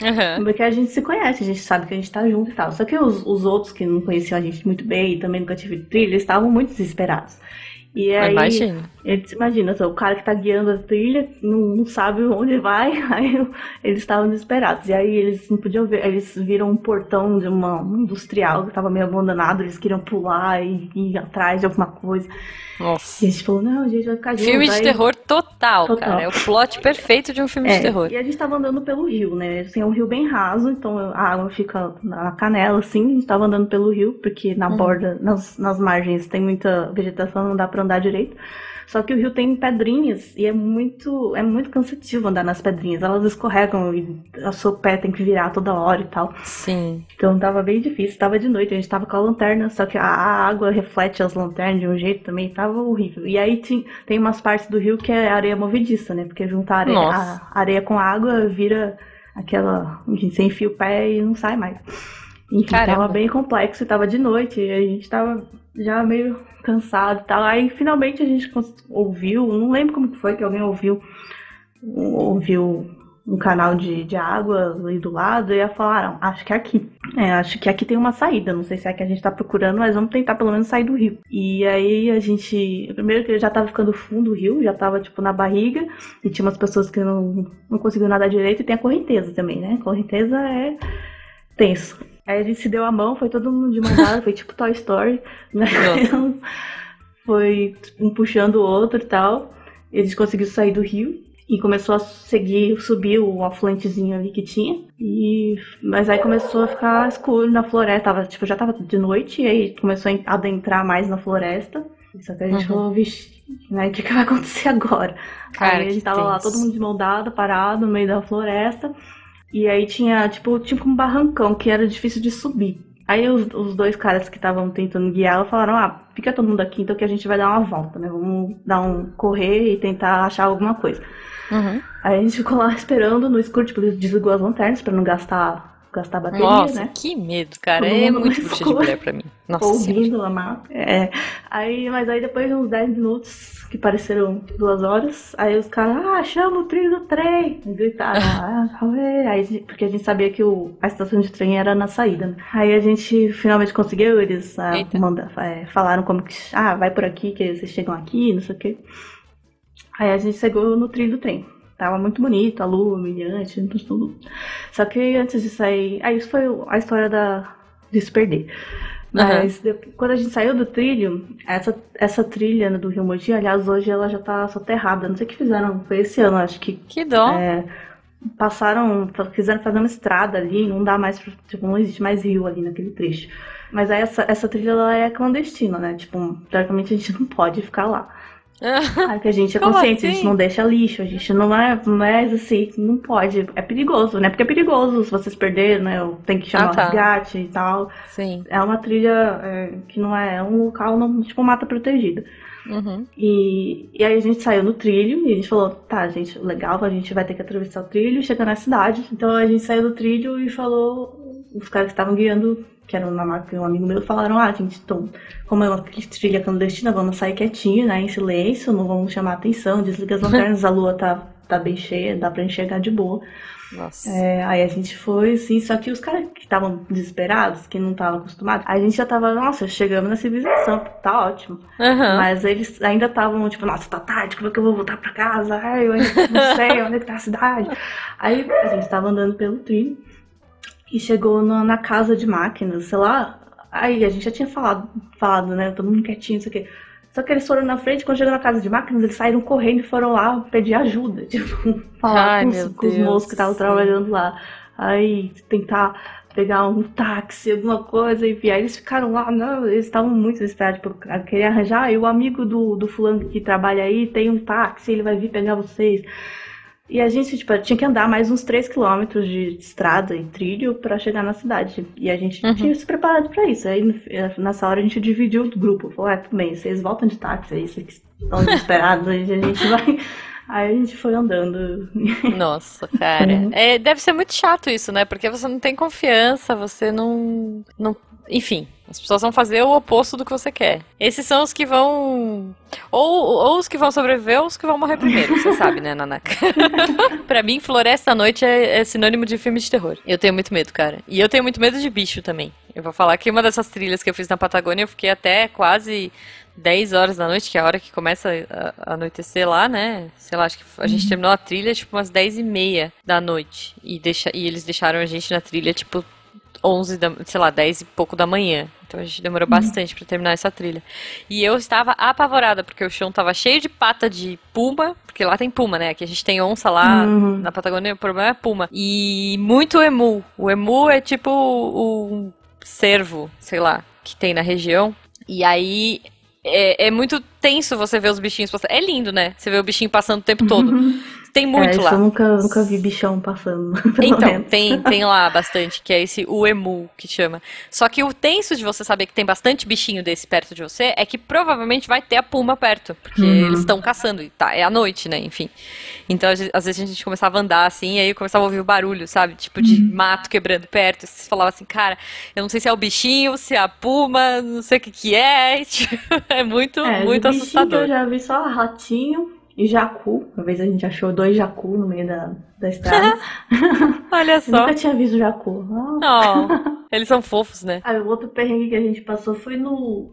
Aham. Porque a gente se conhece, a gente sabe que a gente tá junto e tal. Só que os, os outros que não conheciam a gente muito bem e também nunca tive trilha, estavam muito desesperados. E aí, Imagina. eles imagina, o cara que tá guiando a trilha não, não sabe onde vai, aí eles estavam desesperados. E aí eles não podiam ver, eles viram um portão de uma um industrial que tava meio abandonado, eles queriam pular e ir atrás de alguma coisa. Nossa. E a gente falou, não, a gente vai ficar junto. Filme de terror total, Total. cara. É o plot perfeito de um filme de É, terror. e a gente tava andando pelo rio, né? Assim, é um rio bem raso, então a água fica na canela, assim. A gente tava andando pelo rio, porque na Uhum. borda, nas, nas margens tem muita vegetação, não dá pra andar direito. Só que o rio tem pedrinhas e é muito, é muito cansativo andar nas pedrinhas. Elas escorregam e o seu pé tem que virar toda hora e tal. Sim. Então tava bem difícil, tava de noite, a gente tava com a lanterna, só que a a água reflete as lanternas de um jeito também, tava horrível. E aí tem, tem umas partes do rio que é areia movediça, né? Porque juntar areia, a areia com água vira aquela. Enfim, você enfia o pé e não sai mais. Enfim, Caramba. tava bem complexo tava de noite, e a gente tava já meio cansado e tal. Aí finalmente a gente ouviu, não lembro como que foi que alguém ouviu, ouviu um canal de, de água ali do lado e falaram, acho que é aqui. É, acho que aqui tem uma saída. Não sei se é a que a gente tá procurando, mas vamos tentar pelo menos sair do rio. E aí a gente. Primeiro que já tava ficando fundo o rio, já tava tipo na barriga, e tinha umas pessoas que não, não conseguiam nadar direito, e tem a correnteza também, né? Correnteza é tenso. Aí a gente se deu a mão, foi todo mundo de mão dada, foi tipo Toy Story, né? Nossa. Foi um puxando o outro e tal. E a gente conseguiu sair do rio e começou a seguir, subir o afluentezinho ali que tinha. E mas aí começou a ficar escuro na floresta, tava, tipo, já tava de noite e aí começou a adentrar mais na floresta. Só que a gente Uhum. falou, vixe, né, o que, que vai acontecer agora? Cara, aí a gente tava lá, todo mundo de mão dada, parado no meio da floresta. E aí tinha, tipo, tipo um barrancão que era difícil de subir. Aí os, os dois caras que estavam tentando guiar falaram, ah, fica todo mundo aqui, então que a gente vai dar uma volta, né? Vamos dar um correr e tentar achar alguma coisa. Uhum. Aí a gente ficou lá esperando no escuro, tipo, desligou as lanternas pra não gastar gastar bateria, Nossa, né? que medo, cara. Todo É muito bruxa de mulher pra mim. Nossa senhora. ouvindo a mapa. É. Aí, mas aí depois de uns 10 minutos, que pareceram duas horas, aí os caras, ah, chama o trilho do trem! E gritaram, ah, ué. aí, a porque a gente sabia que o, a estação de trem era na saída. né? Aí a gente finalmente conseguiu, eles ah, manda, é, falaram como que, ah, vai por aqui, que vocês chegam aqui, não sei o quê. Aí a gente chegou no trilho do trem. Tava muito bonito, a lua, brilhante, tudo. Só que antes de sair. Aí isso foi a história da, de se perder. Mas de- quando a gente saiu do trilho, essa, essa trilha do Rio Mogi, aliás, hoje ela já tá soterrada. Não sei o que fizeram, foi esse ano, acho que Que dó. é, passaram, quiseram fazer uma estrada ali, não dá mais, tipo, não existe mais rio ali naquele trecho. Mas aí essa, essa trilha ela é clandestina, né? Tipo, teoricamente a gente não pode ficar lá. Claro que a gente é consciente, a assim? gente não deixa lixo, a gente não é, é assim, não pode. É perigoso, né? Porque é perigoso se vocês perderem, né? Tem que chamar Ah, tá. o resgate e tal. Sim. É uma trilha é, que não é, é um local, não, tipo, mata protegida. Uhum. E, e aí a gente saiu no trilho e a gente falou, tá, gente, legal, a gente vai ter que atravessar o trilho e chegar na cidade. Então a gente saiu do trilho e falou, os caras que estavam guiando, que eram na marca um amigo meu, falaram, ah, gente, então, como é uma trilha clandestina, vamos sair quietinho, né, em silêncio, não vamos chamar atenção, desliga as lanternas, a lua tá, tá bem cheia, dá pra enxergar de boa. Nossa. É, aí a gente foi, sim, só que os caras que estavam desesperados, que não estavam acostumados, a gente já tava, nossa, chegamos na civilização, tá ótimo. Aham. Mas eles ainda estavam, tipo, nossa, tá tarde, como é que eu vou voltar pra casa? Ai, eu ainda não sei onde é que tá a cidade. Aí a gente tava andando pelo trilho e chegou na, na casa de máquinas, sei lá. Aí a gente já tinha falado, falado, né? Todo mundo quietinho, não sei o quê. Só que eles foram na frente, quando chegou na casa de máquinas, eles saíram correndo e foram lá pedir ajuda. Tipo, falar Ai, com, os, com os moços que estavam trabalhando lá. Aí tentar pegar um táxi, alguma coisa, e aí eles ficaram lá, não, eles estavam muito desesperados, tipo, querer arranjar, e o amigo do, do fulano que trabalha aí tem um táxi, ele vai vir pegar vocês. E a gente, tipo, tinha que andar mais uns 3 quilômetros de estrada e trilho pra chegar na cidade. E a gente Uhum. tinha se preparado pra isso. Aí nessa hora a gente dividiu o grupo. Falou, ah, tudo bem, vocês voltam de táxi aí, vocês estão desesperados, aí a gente vai. Aí a gente foi andando. Nossa, cara. Uhum. É, deve ser muito chato isso, né? Porque você não tem confiança, você não, não. Enfim, as pessoas vão fazer o oposto do que você quer. Esses são os que vão. Ou, ou os que vão sobreviver ou os que vão morrer primeiro. Você sabe, né, Nanaka? pra mim, Floresta à Noite é, é sinônimo de filme de terror. Eu tenho muito medo, cara. E eu tenho muito medo de bicho também. Eu vou falar que uma dessas trilhas que eu fiz na Patagônia, eu fiquei até quase 10 horas da noite, que é a hora que começa a anoitecer lá, né? Sei lá, acho que a gente terminou a trilha tipo umas 10 e meia da noite. E, deixa, e eles deixaram a gente na trilha tipo 11 da, sei lá, 10 e pouco da manhã. Então a gente demorou bastante pra terminar essa trilha. E eu estava apavorada, porque o chão tava cheio de pata de puma, porque lá tem puma, né? Aqui a gente tem onça lá Uhum. na Patagônia, o problema é puma. E muito emu. O emu é tipo um cervo, sei lá, que tem na região. E aí é, é muito tenso você ver os bichinhos passando. É lindo, né? Você vê o bichinho passando o tempo todo. Tem muito é, lá. eu nunca, nunca vi bichão passando. Então, menos. tem, tem lá bastante, que é esse o emu que chama. Só que o tenso de você saber que tem bastante bichinho desse perto de você é que provavelmente vai ter a puma perto, porque Uhum. eles estão caçando, e tá, é à noite, né, enfim. Então, às vezes a gente começava a andar assim, e aí eu começava a ouvir o barulho, sabe? Tipo de Uhum. mato quebrando perto. E você falava assim, cara, eu não sei se é o bichinho, se é a puma, não sei o que que é. Tipo, é muito, É, muito assustador. Eu já vi só ratinho e jacu. Uma vez a gente achou dois jacu no meio da, da estrada. Olha Eu só. nunca tinha visto jacu. Oh, eles são fofos, né? Aí o outro perrengue que a gente passou foi no.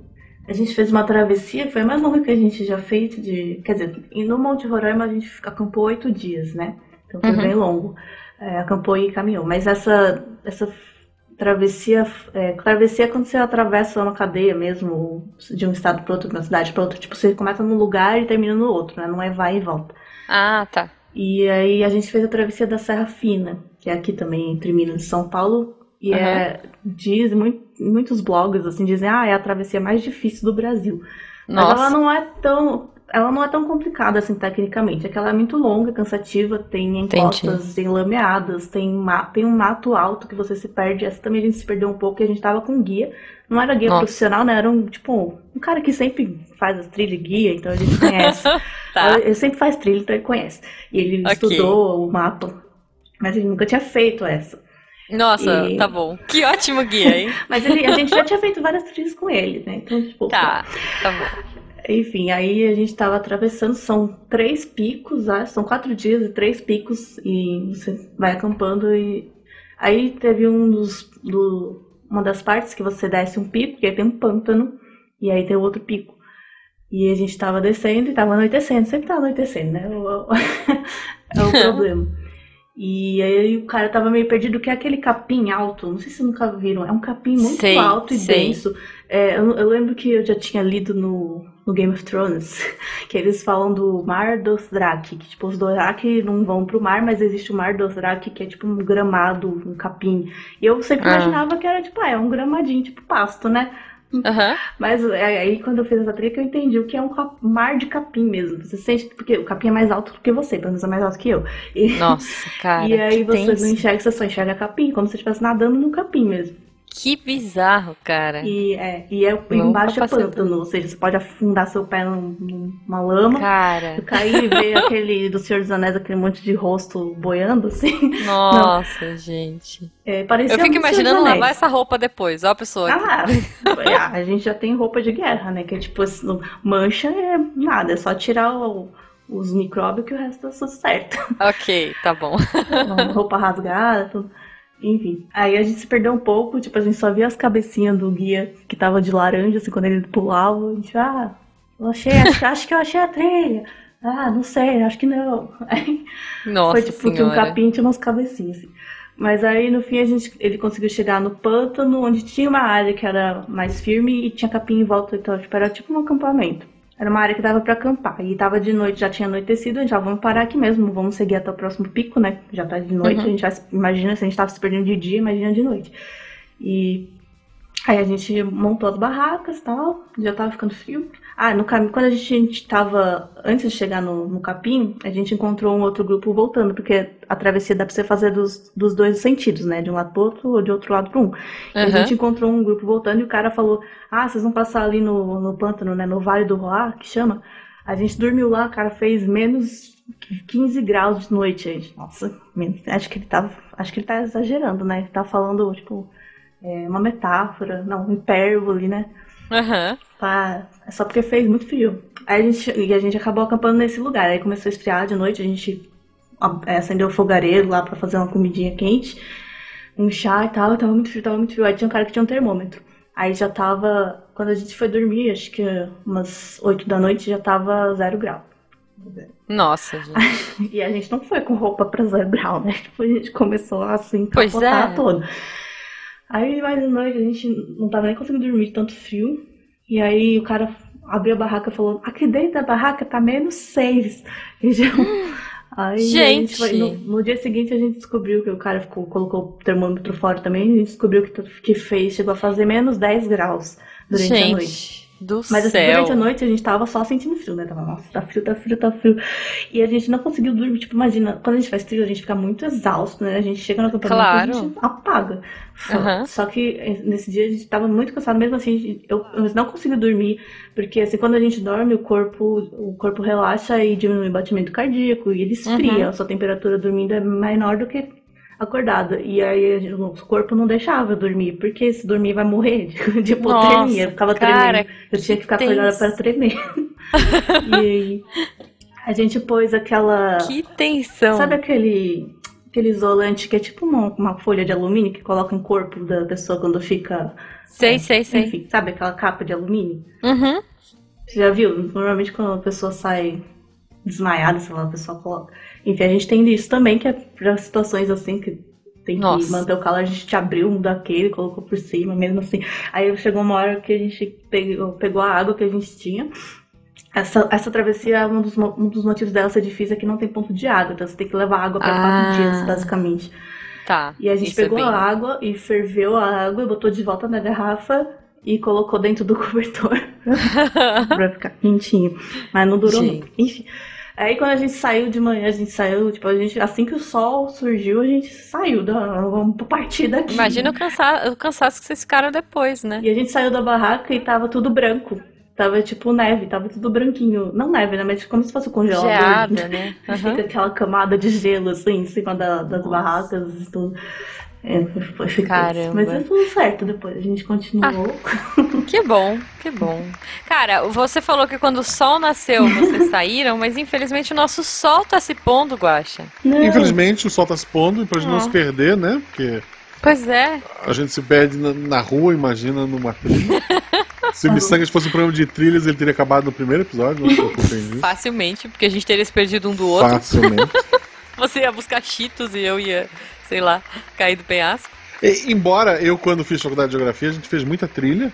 A gente fez uma travessia, foi a mais longa que a gente já fez de. Quer dizer, no Monte Roraima a gente acampou oito dias, né? Então foi Uhum. bem longo. É, acampou e caminhou. Mas essa, essa travessia. É, travessia é quando você atravessa uma cadeia mesmo, de um estado para outro, de uma cidade para outra. Tipo, você começa num lugar e termina no outro, né? Não é vai e volta. Ah, tá. E aí a gente fez a travessia da Serra Fina, que é aqui também entre Minas e São Paulo. E é, diz, muito, muitos blogs assim dizem, ah, é a travessia mais difícil do Brasil. Mas ela Nossa. não é tão. Ela não é tão complicada assim tecnicamente. É que ela é muito longa, cansativa, tem encostas, tem lameadas, tem, ma tem um mato alto que você se perde. Essa também a gente se perdeu um pouco e a gente tava com guia. Não era guia Nossa. profissional, né? Era um, tipo, um cara que sempre faz as trilhas e guia, então a gente conhece. Tá. Ele sempre faz trilha, então ele conhece. E ele Ok. estudou o mapa, mas ele nunca tinha feito essa. Nossa, E- tá bom. Que ótimo guia, hein? Mas ele- a gente já tinha feito várias trilhas com ele, né? Então, tipo, Tá, tá bom. Enfim, aí a gente tava atravessando, são três picos, acho, são quatro dias e três picos, e você vai acampando e aí teve um dos, do, uma das partes que você desce um pico, e aí tem um pântano, e aí tem outro pico. E a gente tava descendo e tava anoitecendo, sempre tá anoitecendo, né? É o problema. E aí o cara tava meio perdido, que é aquele capim alto, não sei se vocês nunca viram, é um capim muito Sei, alto e sei. denso. É, eu, eu lembro que eu já tinha lido no, no Game of Thrones que eles falam do Mar Dothraki, que tipo, os Dothraki não vão pro mar, mas existe o Mar Dothraki, que é tipo um gramado, um capim. E eu sempre Ah. imaginava que era tipo, ah, é um gramadinho, tipo pasto, né? Aham. Mas é, aí quando eu fiz essa trilha eu entendi o que é um mar de capim mesmo. Você sente, porque o capim é mais alto do que você, pelo menos é mais alto que eu. E, Nossa, cara. e aí você tenso. não enxerga, você só enxerga capim, como se você estivesse nadando no capim mesmo. Que bizarro, cara. E é, e é embaixo é pântano, ou seja, você pode afundar seu pé num- numa lama, Cara, cair e ver aquele do Senhor dos Anéis, aquele monte de rosto boiando, assim. nossa, gente. É, parecia Eu fico imaginando lavar essa roupa depois. Ó, a pessoa. Ah, ah, a gente já tem roupa de guerra, né? Que é tipo, assim, mancha é nada, é só tirar o- os micróbios que o resto tá tudo certo. Ok, tá bom. roupa rasgada, tudo. Enfim, aí a gente se perdeu um pouco, tipo, a gente só via as cabecinhas do guia que tava de laranja, assim, quando ele pulava, a gente, ah, eu achei, acho, acho que eu achei a trilha. Ah, não sei, acho que não. Aí Nossa foi tipo, tinha um capim, tinha umas cabecinhas, assim. Mas aí, no fim, a gente, ele conseguiu chegar no pântano, onde tinha uma área que era mais firme e tinha capim em volta, então, tipo, era tipo um acampamento. Era uma área que dava pra acampar. E tava de noite, já tinha anoitecido, a gente já vamos parar aqui mesmo, vamos seguir até o próximo pico, né? Já tá de noite, Uhum. a gente já imagina se a gente tava se perdendo de dia, imagina de noite. E aí a gente montou as barracas e tal, já tava ficando frio. Ah, no caminho, quando a gente tava, antes de chegar no, no capim, a gente encontrou um outro grupo voltando, porque a travessia dá pra você fazer dos, dos dois sentidos, né? De um lado pro outro ou de outro lado pro um. E a gente encontrou um grupo voltando e o cara falou: Ah, vocês vão passar ali no, no pântano, né? No Vale do Roá, que chama. A gente dormiu lá, cara, fez menos 15 graus de noite, gente. Nossa, acho que ele tava. Acho que ele tá exagerando, né? Ele tá falando, tipo, é, uma metáfora, não, um hipérbole, né? Aham. Tá, é só porque fez muito frio. Aí a gente, e a gente acabou acampando nesse lugar. Aí começou a esfriar de noite, a gente é, acendeu o fogareiro lá pra fazer uma comidinha quente, um chá e tal. Tava muito frio, tava muito frio. Aí tinha um cara que tinha um termômetro. Aí já tava, quando a gente foi dormir, acho que umas 8 da noite, já tava zero grau. Nossa, gente. E a gente não foi com roupa pra zero grau, né? Tipo, a gente começou assim, Pois capotar é. todo. Aí mais de noite a gente não tava nem conseguindo dormir de tanto frio. E aí o cara abriu a barraca e falou: aqui dentro da barraca tá menos seis. E já- Aí Gente. foi- no, no dia seguinte a gente descobriu que o cara ficou, colocou o termômetro fora também. E a gente descobriu que, que fez, chegou a fazer menos 10 graus durante a noite. Do Mas assim, céu. durante a noite a gente tava só sentindo frio, né? Tava, nossa, tá frio, tá frio, tá frio. E a gente não conseguiu dormir. Tipo, imagina, quando a gente faz trilha, a gente fica muito exausto, né? A gente chega no acampamento e Claro. a gente apaga. Aham. Só que eh, nesse dia a gente tava muito cansado, mesmo assim, eu, eu não consegui dormir, porque assim, quando a gente dorme, o corpo, o corpo relaxa e diminui o batimento cardíaco e ele esfria. Uhum. A sua temperatura dormindo é menor do que acordada. E aí o nosso corpo não deixava eu dormir, porque se dormir vai morrer de, de hipotermia. Eu ficava cara, tremendo. Eu tinha que ficar tenso. acordada para tremer. e aí a gente pôs aquela. Que tensão. Sabe aquele, aquele isolante que é tipo uma, uma folha de alumínio que coloca no corpo da pessoa quando fica. Sei, é, sei, sei. Enfim, sabe aquela capa de alumínio? Uhum. Você já viu? Normalmente quando a pessoa sai desmaiada, sei lá, a pessoa coloca. Enfim, a gente tem isso também, que é pra situações assim que tem que Nossa. manter o calor, a gente abriu um daquele, colocou por cima, mesmo assim. Aí chegou uma hora que a gente pegou, pegou a água que a gente tinha. Essa, essa travessia, um dos, um dos motivos dela ser difícil é que não tem ponto de água, então você tem que levar água para Ah. quatro dias, basicamente. Tá. E a gente é pegou bem- a água e ferveu a água e botou de volta na garrafa e colocou dentro do cobertor pra ficar quentinho. Mas não durou Gente. muito. Enfim. Aí quando a gente saiu de manhã, a gente saiu, tipo, a gente, assim que o sol surgiu, a gente saiu da. Vamos partir daqui. Imagina o, cansa... o cansaço que vocês ficaram depois, né? E a gente saiu da barraca e tava tudo branco. Tava tipo neve, tava tudo branquinho. Não neve, né? Mas como se fosse um congelador. Geada, né? Fica Aham. aquela camada de gelo assim em cima da- das Nossa. barracas e tudo. É, foi, foi Caramba. Mas deu tudo certo depois. A gente continuou. Que bom, que bom. Cara, você falou que quando o sol nasceu vocês saíram, mas infelizmente o nosso sol tá se pondo, Guaxa. Não, Infelizmente o sol tá se pondo e pra gente não Ah. se perder, né? Porque Pois é. a gente se perde na, na rua, imagina, numa trilha. Se o Missangas fosse um programa de trilhas, ele teria acabado no primeiro episódio, não se. Facilmente, porque a gente teria se perdido um do outro. Facilmente. Você ia buscar cheetos e eu ia, sei lá, cair do penhasco. E, embora eu, quando fiz faculdade de geografia, a gente fez muita trilha.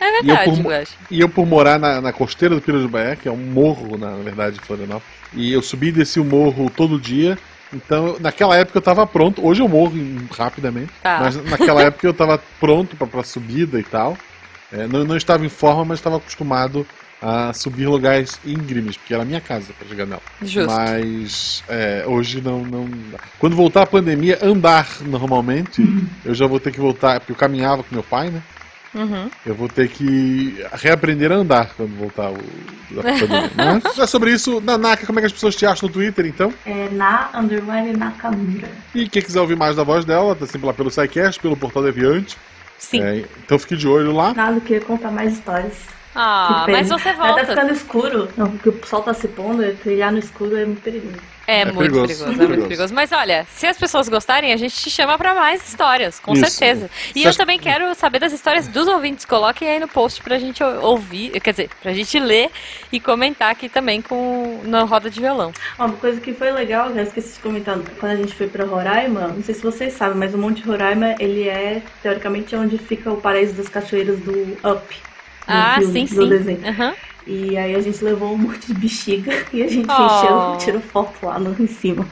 É E eu, verdade, por, Guaxa. e eu, por morar na, na costeira do Piro de Baé, que é um morro, na, na verdade, de Florianópolis, e eu subi e desci o morro todo dia. Então, eu- naquela época eu tava pronto. Hoje eu morro rapidamente. Tá. Mas naquela época eu tava pronto pra, pra subida e tal. É, não, não estava em forma, mas estava acostumado a subir lugares íngremes, porque era a minha casa pra chegar nela. Justo. Mas é, hoje não, não. Quando voltar a pandemia, andar normalmente, eu já vou ter que voltar, porque eu caminhava com meu pai, né? Uhum. Eu vou ter que reaprender a andar quando voltar o a pandemia. Mas já sobre isso, Nanaka, como é que as pessoas te acham no Twitter, então? É na underline Nakamura. E quem quiser ouvir mais da voz dela, tá sempre lá pelo SciCast, pelo Portal Deviante. Sim. É, então fique de olho lá. Nada, eu queria contar mais histórias. Ah, mas você Tá volta. ficando escuro. Não, porque o sol tá se pondo, e trilhar no escuro é muito perigoso. É, É muito perigoso, perigoso, muito é muito perigoso. perigoso. Mas olha, se as pessoas gostarem, a gente te chama pra mais histórias, com Isso. certeza. E Você eu acha- também quero saber das histórias dos ouvintes. Coloquem aí no post pra gente ou- ouvir, quer dizer, pra gente ler e comentar aqui também com na roda de violão. Ó, uma coisa que foi legal, já esqueci de comentar, quando a gente foi pra Roraima, não sei se vocês sabem, mas o Monte Roraima, ele é, teoricamente, onde fica o paraíso das cachoeiras do Up. No Ah, filme, sim, sim. desenho. Aham. E aí a gente levou um monte de bexiga e a gente Oh. encheu, tirou foto lá no, em cima.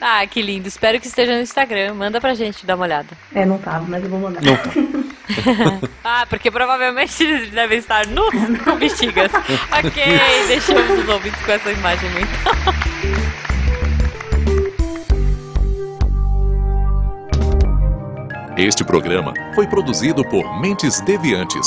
Ah, que lindo. Espero que esteja no Instagram. Manda pra gente dar uma olhada. É, não tava, mas eu vou mandar. Não tá. Ah, porque provavelmente eles devem estar nus com bexigas. ok, deixamos os ouvintes com essa imagem muito. Este programa foi produzido por Mentes Deviantes.